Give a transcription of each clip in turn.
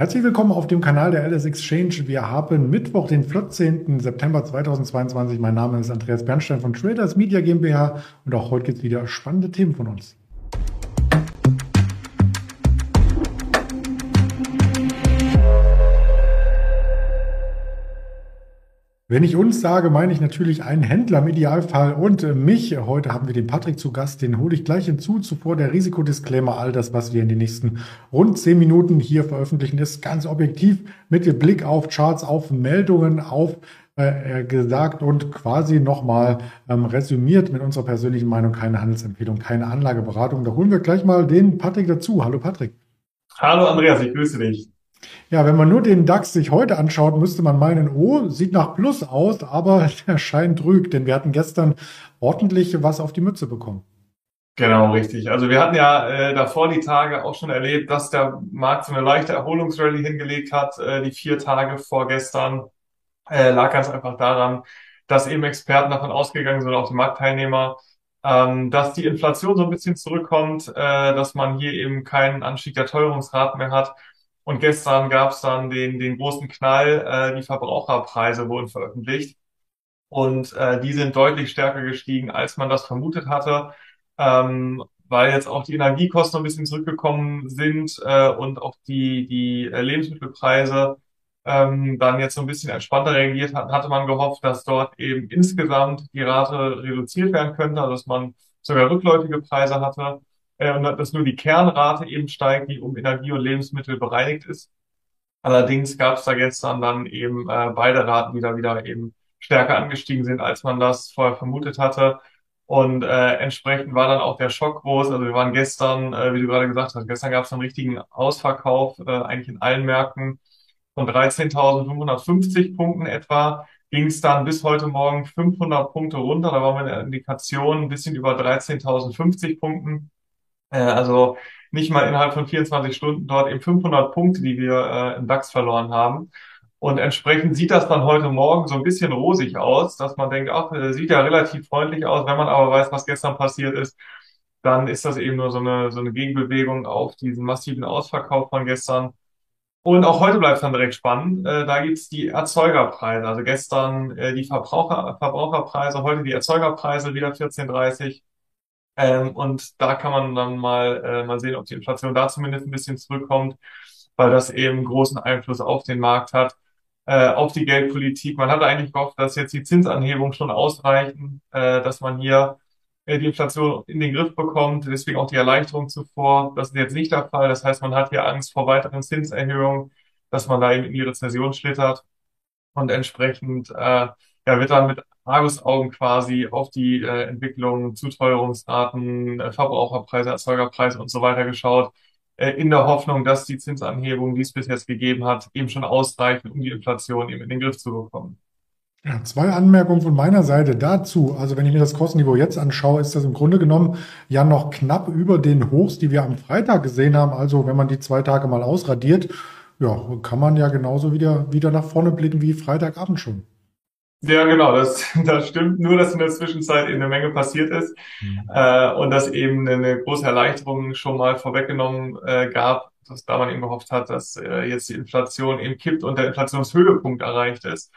Herzlich willkommen auf dem Kanal der LS Exchange. Wir haben Mittwoch, den 14. September 2022. Mein Name ist Andreas Bernstein von Traders Media GmbH und auch heute gibt es wieder spannende Themen von uns. Wenn ich uns sage, meine ich natürlich einen Händler im Idealfall und äh, mich. Heute haben wir den Patrick zu Gast, den hole ich gleich hinzu. Zuvor der Risikodisclaimer, all das, was wir in den nächsten rund zehn Minuten hier veröffentlichen, ist ganz objektiv mit Blick auf Charts, auf Meldungen, auf äh, gesagt und quasi nochmal ähm, resümiert mit unserer persönlichen Meinung, keine Handelsempfehlung, keine Anlageberatung. Da holen wir gleich mal den Patrick dazu. Hallo Patrick. Hallo Andreas, ich grüße dich. Ja, wenn man nur den DAX sich heute anschaut, müsste man meinen, oh, sieht nach Plus aus, aber der Schein trügt, denn wir hatten gestern ordentlich was auf die Mütze bekommen. Genau, richtig. Also wir hatten ja äh, davor die Tage auch schon erlebt, dass der Markt so eine leichte Erholungsrallye hingelegt hat. Äh, die vier Tage vor gestern äh, lag ganz einfach daran, dass eben Experten davon ausgegangen sind, auch die Marktteilnehmer, ähm, dass die Inflation so ein bisschen zurückkommt, äh, dass man hier eben keinen Anstieg der Teuerungsraten mehr hat und gestern gab es dann den, den großen Knall, äh, die Verbraucherpreise wurden veröffentlicht. Und äh, die sind deutlich stärker gestiegen, als man das vermutet hatte, ähm, weil jetzt auch die Energiekosten ein bisschen zurückgekommen sind äh, und auch die, die äh, Lebensmittelpreise ähm, dann jetzt so ein bisschen entspannter reagiert hatten, hatte man gehofft, dass dort eben insgesamt die Rate reduziert werden könnte, also dass man sogar rückläufige Preise hatte äh, und dass nur die Kernrate eben steigt, die um Energie und Lebensmittel bereinigt ist. Allerdings gab es da gestern dann eben äh, beide Raten, die da wieder eben stärker angestiegen sind, als man das vorher vermutet hatte. Und äh, entsprechend war dann auch der Schock groß. Also wir waren gestern, äh, wie du gerade gesagt hast, gestern gab es einen richtigen Ausverkauf, äh, eigentlich in allen Märkten von 13.550 Punkten etwa ging es dann bis heute Morgen 500 Punkte runter. Da waren wir in der Indikation ein bisschen über 13.050 Punkten. Äh, also nicht mal innerhalb von 24 Stunden dort eben 500 Punkte, die wir äh, im DAX verloren haben. Und entsprechend sieht das dann heute Morgen so ein bisschen rosig aus, dass man denkt, ach, sieht ja relativ freundlich aus. Wenn man aber weiß, was gestern passiert ist, dann ist das eben nur so eine, so eine Gegenbewegung auf diesen massiven Ausverkauf von gestern. Und auch heute bleibt es dann direkt spannend. Äh, da gibt's die Erzeugerpreise. Also gestern äh, die Verbraucher, Verbraucherpreise, heute die Erzeugerpreise wieder 14,30. Ähm, und da kann man dann mal, äh, mal sehen, ob die Inflation da zumindest ein bisschen zurückkommt, weil das eben großen Einfluss auf den Markt hat, äh, auf die Geldpolitik. Man hatte eigentlich gehofft, dass jetzt die Zinsanhebungen schon ausreichen, äh, dass man hier äh, die Inflation in den Griff bekommt. Deswegen auch die Erleichterung zuvor. Das ist jetzt nicht der Fall. Das heißt, man hat hier Angst vor weiteren Zinserhöhungen, dass man da eben in die Rezession schlittert und entsprechend äh, ja, wird dann mit Argusaugen quasi auf die äh, Entwicklung, Zuteuerungsraten, äh, Verbraucherpreise, Erzeugerpreise und so weiter geschaut, äh, in der Hoffnung, dass die Zinsanhebung, die es bis jetzt gegeben hat, eben schon ausreichen, um die Inflation eben in den Griff zu bekommen. Ja, zwei Anmerkungen von meiner Seite dazu. Also wenn ich mir das Kostenniveau jetzt anschaue, ist das im Grunde genommen ja noch knapp über den Hochs, die wir am Freitag gesehen haben. Also wenn man die zwei Tage mal ausradiert, ja, kann man ja genauso wieder, wieder nach vorne blicken wie Freitagabend schon. Ja, genau, das, das stimmt. Nur, dass in der Zwischenzeit eben eine Menge passiert ist mhm. äh, und dass eben eine große Erleichterung schon mal vorweggenommen äh, gab, dass da man eben gehofft hat, dass äh, jetzt die Inflation eben kippt und der Inflationshöhepunkt erreicht ist.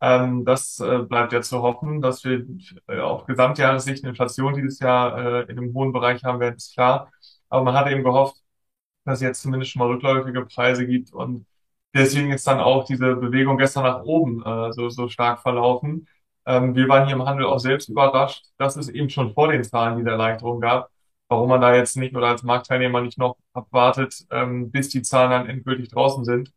Ähm, das äh, bleibt ja zu hoffen, dass wir äh, auf Gesamtjahressicht eine Inflation dieses Jahr äh, in einem hohen Bereich haben werden, ist klar. Aber man hat eben gehofft, dass es jetzt zumindest schon mal rückläufige Preise gibt und deswegen ist dann auch diese Bewegung gestern nach oben äh, so, so stark verlaufen. Ähm, wir waren hier im Handel auch selbst überrascht, dass es eben schon vor den Zahlen diese Erleichterung gab. Warum man da jetzt nicht oder als Marktteilnehmer nicht noch abwartet, ähm, bis die Zahlen dann endgültig draußen sind.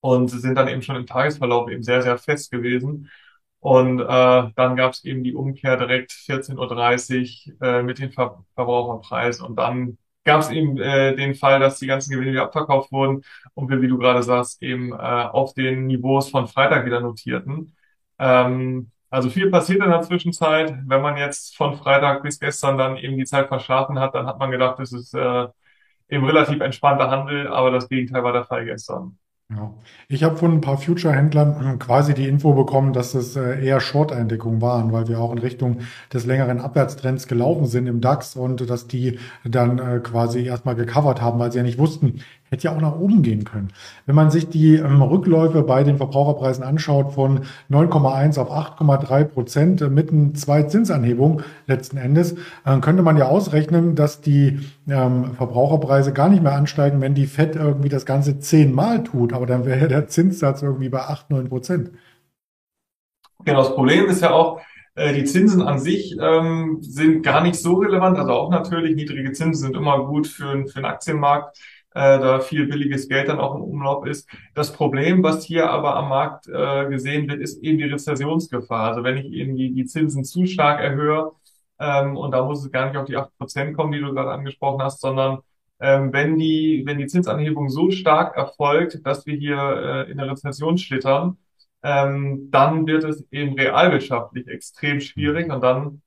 Und sind dann eben schon im Tagesverlauf eben sehr, sehr fest gewesen. Und äh, dann gab es eben die Umkehr direkt 14.30 Uhr äh, mit den Ver Verbraucherpreisen. Und dann gab es eben äh, den Fall, dass die ganzen Gewinne wieder abverkauft wurden und wir, wie du gerade sagst, eben äh, auf den Niveaus von Freitag wieder notierten. Ähm, also viel passiert in der Zwischenzeit. Wenn man jetzt von Freitag bis gestern dann eben die Zeit verschlafen hat, dann hat man gedacht, es ist äh, eben relativ entspannter Handel, aber das Gegenteil war der Fall gestern. Ja. Ich habe von ein paar Future-Händlern quasi die Info bekommen, dass es äh, eher Short-Eindeckungen waren, weil wir auch in Richtung des längeren Abwärtstrends gelaufen sind im DAX und dass die dann äh, quasi erstmal gecovert haben, weil sie ja nicht wussten, hätte ja auch nach oben gehen können. Wenn man sich die ähm, Rückläufe bei den Verbraucherpreisen anschaut von 9,1 auf 8,3 Prozent äh, mitten zwei Zinsanhebungen letzten Endes, äh, könnte man ja ausrechnen, dass die ähm, Verbraucherpreise gar nicht mehr ansteigen, wenn die FED irgendwie das Ganze zehnmal tut. Aber dann wäre der Zinssatz irgendwie bei 8, 9 Prozent. Genau, das Problem ist ja auch, äh, die Zinsen an sich ähm, sind gar nicht so relevant. Also auch natürlich, niedrige Zinsen sind immer gut für, für den Aktienmarkt, äh, da viel billiges Geld dann auch im Umlauf ist. Das Problem, was hier aber am Markt äh, gesehen wird, ist eben die Rezessionsgefahr. Also wenn ich eben die, die Zinsen zu stark erhöhe, ähm, und da muss es gar nicht auf die acht Prozent kommen, die du gerade angesprochen hast, sondern ähm, wenn die, wenn die Zinsanhebung so stark erfolgt, dass wir hier äh, in der Rezession schlittern, ähm, dann wird es eben realwirtschaftlich extrem schwierig und dann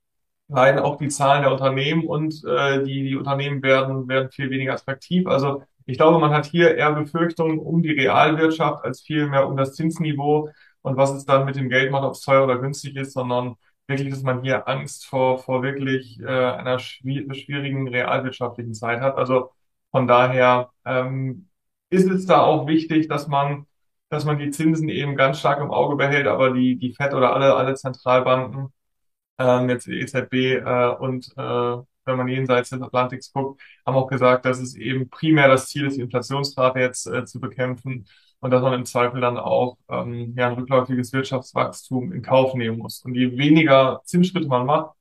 leiden auch die Zahlen der Unternehmen und äh, die, die Unternehmen werden, werden viel weniger attraktiv. Also ich glaube, man hat hier eher Befürchtungen um die Realwirtschaft als vielmehr um das Zinsniveau und was es dann mit dem Geld macht, ob es teuer oder günstig ist, sondern wirklich, dass man hier Angst vor, vor wirklich äh, einer schwierigen realwirtschaftlichen Zeit hat. Also von daher ähm, ist es da auch wichtig, dass man dass man die Zinsen eben ganz stark im Auge behält, aber die, die FED oder alle, alle Zentralbanken, ähm, jetzt die EZB äh, und äh, wenn man jenseits des Atlantiks guckt, haben auch gesagt, dass es eben primär das Ziel ist, die Inflationsrate jetzt äh, zu bekämpfen und dass man im Zweifel dann auch ähm, ja, ein rückläufiges Wirtschaftswachstum in Kauf nehmen muss. Und je weniger Zinsschritte man macht,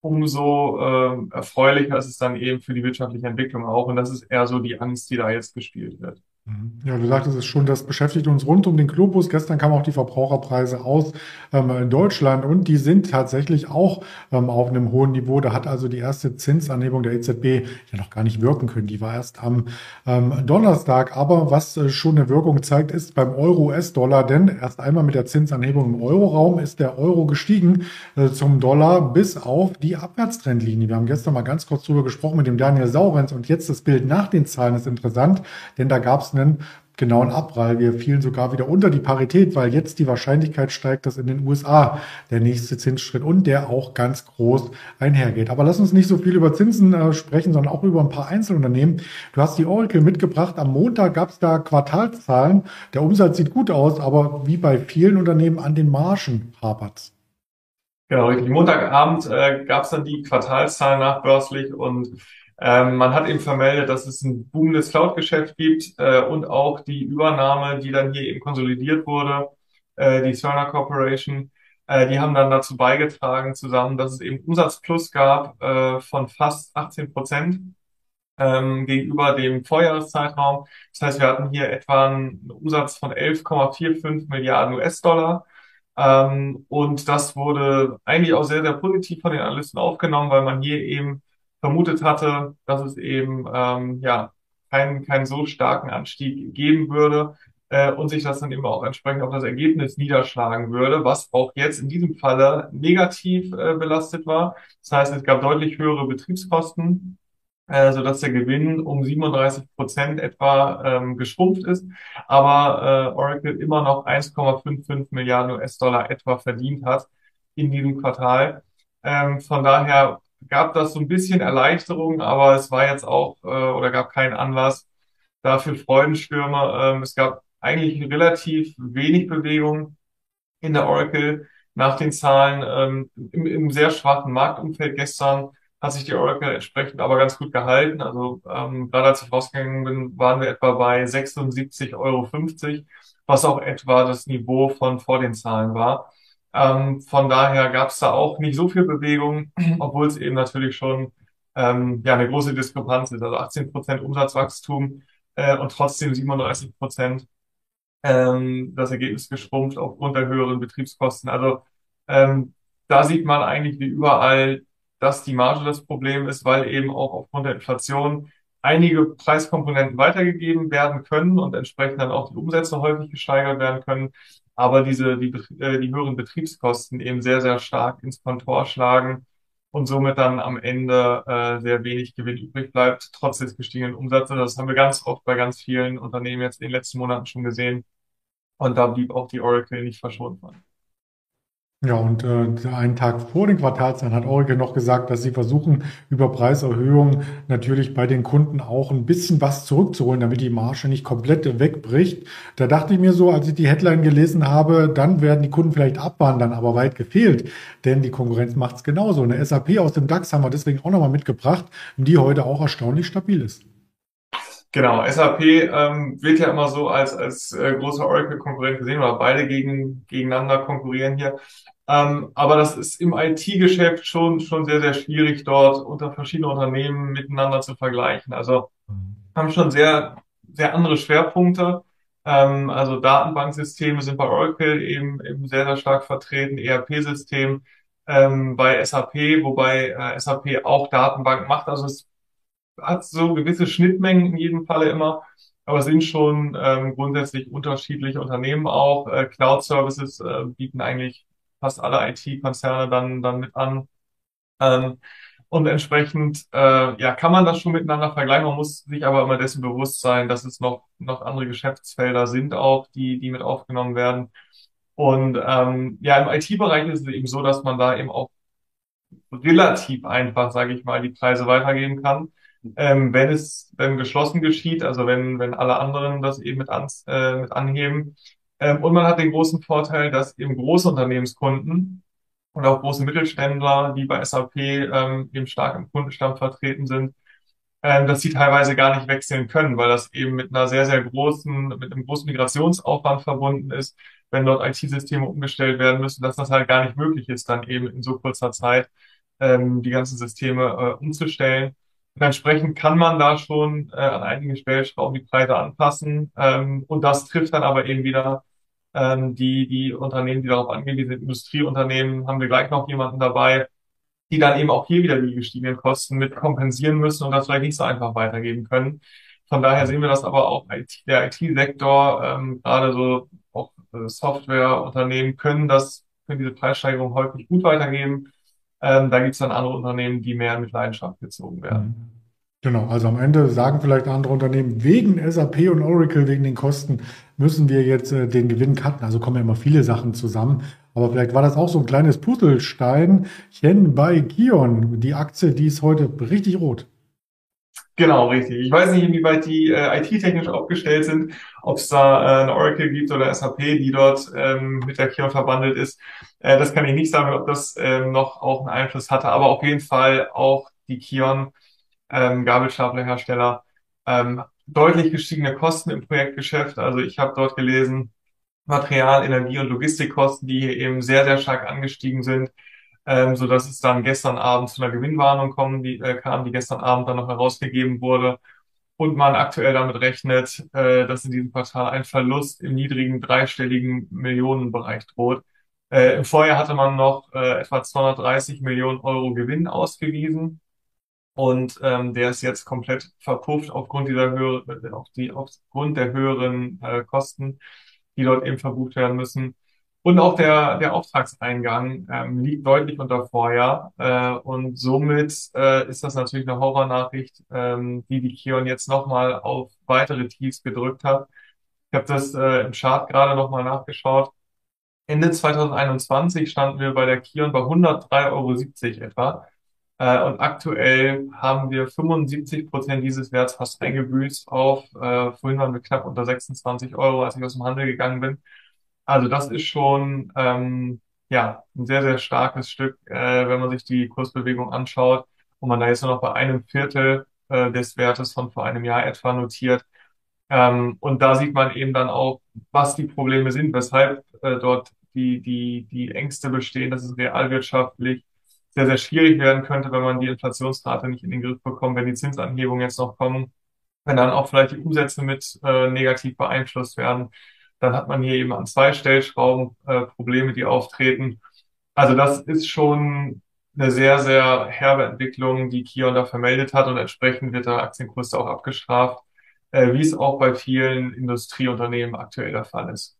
umso äh, erfreulicher ist es dann eben für die wirtschaftliche Entwicklung auch. Und das ist eher so die Angst, die da jetzt gespielt wird. Ja, du sagtest es schon, das beschäftigt uns rund um den Globus. Gestern kamen auch die Verbraucherpreise aus ähm, in Deutschland und die sind tatsächlich auch ähm, auf einem hohen Niveau. Da hat also die erste Zinsanhebung der EZB ja noch gar nicht wirken können. Die war erst am ähm, Donnerstag. Aber was äh, schon eine Wirkung zeigt, ist beim Euro-US-Dollar, denn erst einmal mit der Zinsanhebung im Euroraum ist der Euro gestiegen äh, zum Dollar bis auf die Abwärtstrendlinie. Wir haben gestern mal ganz kurz drüber gesprochen mit dem Daniel Saurenz und jetzt das Bild nach den Zahlen ist interessant, denn da gab es einen genauen Abprall. Wir fielen sogar wieder unter die Parität, weil jetzt die Wahrscheinlichkeit steigt, dass in den USA der nächste Zinsschritt und der auch ganz groß einhergeht. Aber lass uns nicht so viel über Zinsen äh, sprechen, sondern auch über ein paar Einzelunternehmen. Du hast die Oracle mitgebracht. Am Montag gab es da Quartalszahlen. Der Umsatz sieht gut aus, aber wie bei vielen Unternehmen an den Margen hapert's. Genau, richtig. Montagabend äh, gab es dann die Quartalszahlen nachbörslich und ähm, man hat eben vermeldet, dass es ein boomendes Cloud-Geschäft gibt äh, und auch die Übernahme, die dann hier eben konsolidiert wurde, äh, die Cerner Corporation, äh, die haben dann dazu beigetragen zusammen, dass es eben Umsatzplus gab äh, von fast 18 Prozent ähm, gegenüber dem Vorjahreszeitraum. Das heißt, wir hatten hier etwa einen Umsatz von 11,45 Milliarden US-Dollar. Ähm, und das wurde eigentlich auch sehr, sehr positiv von den Analysten aufgenommen, weil man hier eben vermutet hatte, dass es eben ähm, ja keinen keinen so starken Anstieg geben würde äh, und sich das dann eben auch entsprechend auf das Ergebnis niederschlagen würde, was auch jetzt in diesem Falle negativ äh, belastet war. Das heißt, es gab deutlich höhere Betriebskosten, äh, so dass der Gewinn um 37 Prozent etwa ähm, geschrumpft ist, aber äh, Oracle immer noch 1,55 Milliarden US-Dollar etwa verdient hat in diesem Quartal. Ähm, von daher gab das so ein bisschen Erleichterung, aber es war jetzt auch äh, oder gab keinen Anlass dafür Freudenstürme. Ähm, es gab eigentlich relativ wenig Bewegung in der Oracle nach den Zahlen. Ähm, im, Im sehr schwachen Marktumfeld gestern hat sich die Oracle entsprechend aber ganz gut gehalten. Also ähm, gerade als ich rausgegangen bin, waren wir etwa bei 76,50 Euro, was auch etwa das Niveau von vor den Zahlen war. Ähm, von daher gab es da auch nicht so viel Bewegung, obwohl es eben natürlich schon ähm, ja eine große Diskrepanz ist. Also 18 Prozent Umsatzwachstum äh, und trotzdem 37 Prozent ähm, das Ergebnis geschrumpft aufgrund der höheren Betriebskosten. Also ähm, da sieht man eigentlich wie überall, dass die Marge das Problem ist, weil eben auch aufgrund der Inflation einige Preiskomponenten weitergegeben werden können und entsprechend dann auch die Umsätze häufig gesteigert werden können aber diese, die, äh, die höheren Betriebskosten eben sehr, sehr stark ins Kontor schlagen und somit dann am Ende äh, sehr wenig Gewinn übrig bleibt, trotz des gestiegenen Umsatzes. Das haben wir ganz oft bei ganz vielen Unternehmen jetzt in den letzten Monaten schon gesehen. Und da blieb auch die Oracle nicht verschont von. Ja, und äh, einen Tag vor den Quartalszahlen hat Oracle noch gesagt, dass sie versuchen, über Preiserhöhungen natürlich bei den Kunden auch ein bisschen was zurückzuholen, damit die Marge nicht komplett wegbricht. Da dachte ich mir so, als ich die Headline gelesen habe, dann werden die Kunden vielleicht abwandern, aber weit gefehlt, denn die Konkurrenz macht es genauso. Eine SAP aus dem DAX haben wir deswegen auch nochmal mitgebracht, die heute auch erstaunlich stabil ist. Genau, SAP ähm, wird ja immer so als, als äh, großer Oracle-Konkurrent gesehen, oder beide gegen, gegeneinander konkurrieren hier. Ähm, aber das ist im IT-Geschäft schon, schon sehr, sehr schwierig, dort unter verschiedenen Unternehmen miteinander zu vergleichen. Also haben schon sehr, sehr andere Schwerpunkte. Ähm, also Datenbanksysteme sind bei Oracle eben, eben sehr, sehr stark vertreten, ERP-System ähm, bei SAP, wobei äh, SAP auch Datenbank macht. Also es hat so gewisse Schnittmengen in jedem Falle immer, aber sind schon ähm, grundsätzlich unterschiedliche Unternehmen auch. Äh, Cloud Services äh, bieten eigentlich fast alle IT-Konzerne dann, dann mit an. Ähm, und entsprechend äh, ja, kann man das schon miteinander vergleichen. Man muss sich aber immer dessen bewusst sein, dass es noch, noch andere Geschäftsfelder sind auch, die, die mit aufgenommen werden. Und ähm, ja, im IT-Bereich ist es eben so, dass man da eben auch relativ einfach, sage ich mal, die Preise weitergeben kann ähm, wenn es wenn geschlossen geschieht, also wenn, wenn alle anderen das eben mit, an, äh, mit anheben. Ähm, und man hat den großen Vorteil, dass eben große Unternehmenskunden und auch große Mittelständler, die bei SAP ähm, eben stark im Kundenstamm vertreten sind, ähm, dass sie teilweise gar nicht wechseln können, weil das eben mit einer sehr, sehr großen, mit einem großen Migrationsaufwand verbunden ist, wenn dort IT-Systeme umgestellt werden müssen, dass das halt gar nicht möglich ist, dann eben in so kurzer Zeit die ganzen Systeme äh, umzustellen. Und entsprechend kann man da schon äh, an einigen Stellschrauben die Preise anpassen. Ähm, und das trifft dann aber eben wieder ähm, die, die Unternehmen, die darauf angehen, diese Industrieunternehmen, haben wir gleich noch jemanden dabei, die dann eben auch hier wieder die gestiegenen Kosten mit kompensieren müssen und das vielleicht nicht so einfach weitergeben können. Von daher sehen wir das aber auch der IT-Sektor, ähm, gerade so auch äh, Softwareunternehmen können das, können diese Preissteigerung häufig gut weitergeben. Ähm, da gibt es dann andere Unternehmen, die mehr mit Leidenschaft gezogen werden. Mhm. Genau, also am Ende sagen vielleicht andere Unternehmen, wegen SAP und Oracle, wegen den Kosten, müssen wir jetzt äh, den Gewinn cutten. Also kommen ja immer viele Sachen zusammen. Aber vielleicht war das auch so ein kleines Puzzlesteinchen bei Kion. Die Aktie, die ist heute richtig rot. Genau, richtig. Ich weiß nicht, inwieweit die äh, IT-technisch aufgestellt sind, ob es da äh, eine Oracle gibt oder SAP, die dort ähm, mit der Kion verbandelt ist. Äh, das kann ich nicht sagen, ob das ähm, noch auch einen Einfluss hatte, aber auf jeden Fall auch die Kion, ähm, Gabelstaplerhersteller, ähm, deutlich gestiegene Kosten im Projektgeschäft. Also ich habe dort gelesen, Material, Energie und Logistikkosten, die hier eben sehr, sehr stark angestiegen sind ähm, so dass es dann gestern Abend zu einer Gewinnwarnung kommen, die, äh, kam, die gestern Abend dann noch herausgegeben wurde und man aktuell damit rechnet, äh, dass in diesem Quartal ein Verlust im niedrigen dreistelligen Millionenbereich droht. Äh, Im Vorjahr hatte man noch äh, etwa 230 Millionen Euro Gewinn ausgewiesen und ähm, der ist jetzt komplett verpufft aufgrund dieser höheren, auf die, aufgrund der höheren äh, Kosten, die dort eben verbucht werden müssen. Und auch der, der Auftragseingang ähm, liegt deutlich unter Vorjahr. Äh, und somit äh, ist das natürlich eine Horrornachricht, ähm, die die Kion jetzt nochmal auf weitere Tiefs gedrückt hat. Ich habe das äh, im Chart gerade nochmal nachgeschaut. Ende 2021 standen wir bei der Kion bei 103,70 Euro etwa. Äh, und aktuell haben wir 75 Prozent dieses Werts fast eingebüßt auf, äh, vorhin waren wir knapp unter 26 Euro, als ich aus dem Handel gegangen bin. Also das ist schon ähm, ja ein sehr, sehr starkes Stück, äh, wenn man sich die Kursbewegung anschaut und man da jetzt nur noch bei einem Viertel äh, des Wertes von vor einem Jahr etwa notiert. Ähm, und da sieht man eben dann auch, was die Probleme sind, weshalb äh, dort die, die, die Ängste bestehen, dass es realwirtschaftlich sehr, sehr schwierig werden könnte, wenn man die Inflationsrate nicht in den Griff bekommt, wenn die Zinsanhebungen jetzt noch kommen, wenn dann auch vielleicht die Umsätze mit äh, negativ beeinflusst werden dann hat man hier eben an zwei Stellschrauben äh, Probleme, die auftreten. Also das ist schon eine sehr, sehr herbe Entwicklung, die Kion da vermeldet hat und entsprechend wird der Aktienkurs auch abgestraft, äh, wie es auch bei vielen Industrieunternehmen aktuell der Fall ist.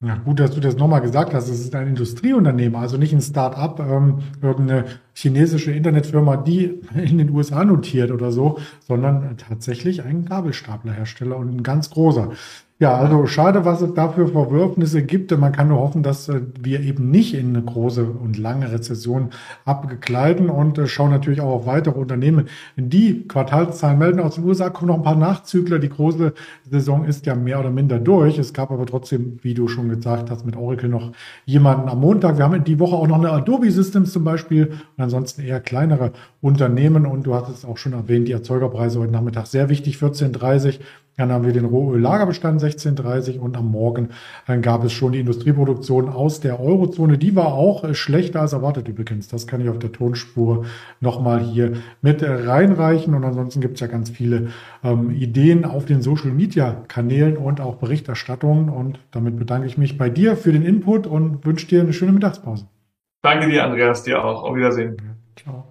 Ja, gut, dass du das nochmal gesagt hast. Es ist ein Industrieunternehmen, also nicht ein Start-up, ähm, irgendeine chinesische Internetfirma, die in den USA notiert oder so, sondern tatsächlich ein Gabelstaplerhersteller und ein ganz großer. Ja, also schade, was es dafür Verwürfnisse gibt. Man kann nur hoffen, dass äh, wir eben nicht in eine große und lange Rezession abgekleiden und äh, schauen natürlich auch auf weitere Unternehmen. Die Quartalszahlen melden aus den USA, kommen noch ein paar Nachzügler. Die große Saison ist ja mehr oder minder durch. Es gab aber trotzdem, wie du schon gesagt hast, mit Oracle noch jemanden am Montag. Wir haben die Woche auch noch eine Adobe Systems zum Beispiel und ansonsten eher kleinere Unternehmen. Und du hattest auch schon erwähnt, die Erzeugerpreise heute Nachmittag sehr wichtig, 14.30 dann haben wir den Rohöllagerbestand 1630 und am Morgen dann gab es schon die Industrieproduktion aus der Eurozone. Die war auch äh, schlechter als erwartet übrigens. Das kann ich auf der Tonspur nochmal hier mit reinreichen. Und ansonsten gibt es ja ganz viele ähm, Ideen auf den Social Media Kanälen und auch Berichterstattungen. Und damit bedanke ich mich bei dir für den Input und wünsche dir eine schöne Mittagspause. Danke dir, Andreas, dir auch. Auf Wiedersehen. Ciao.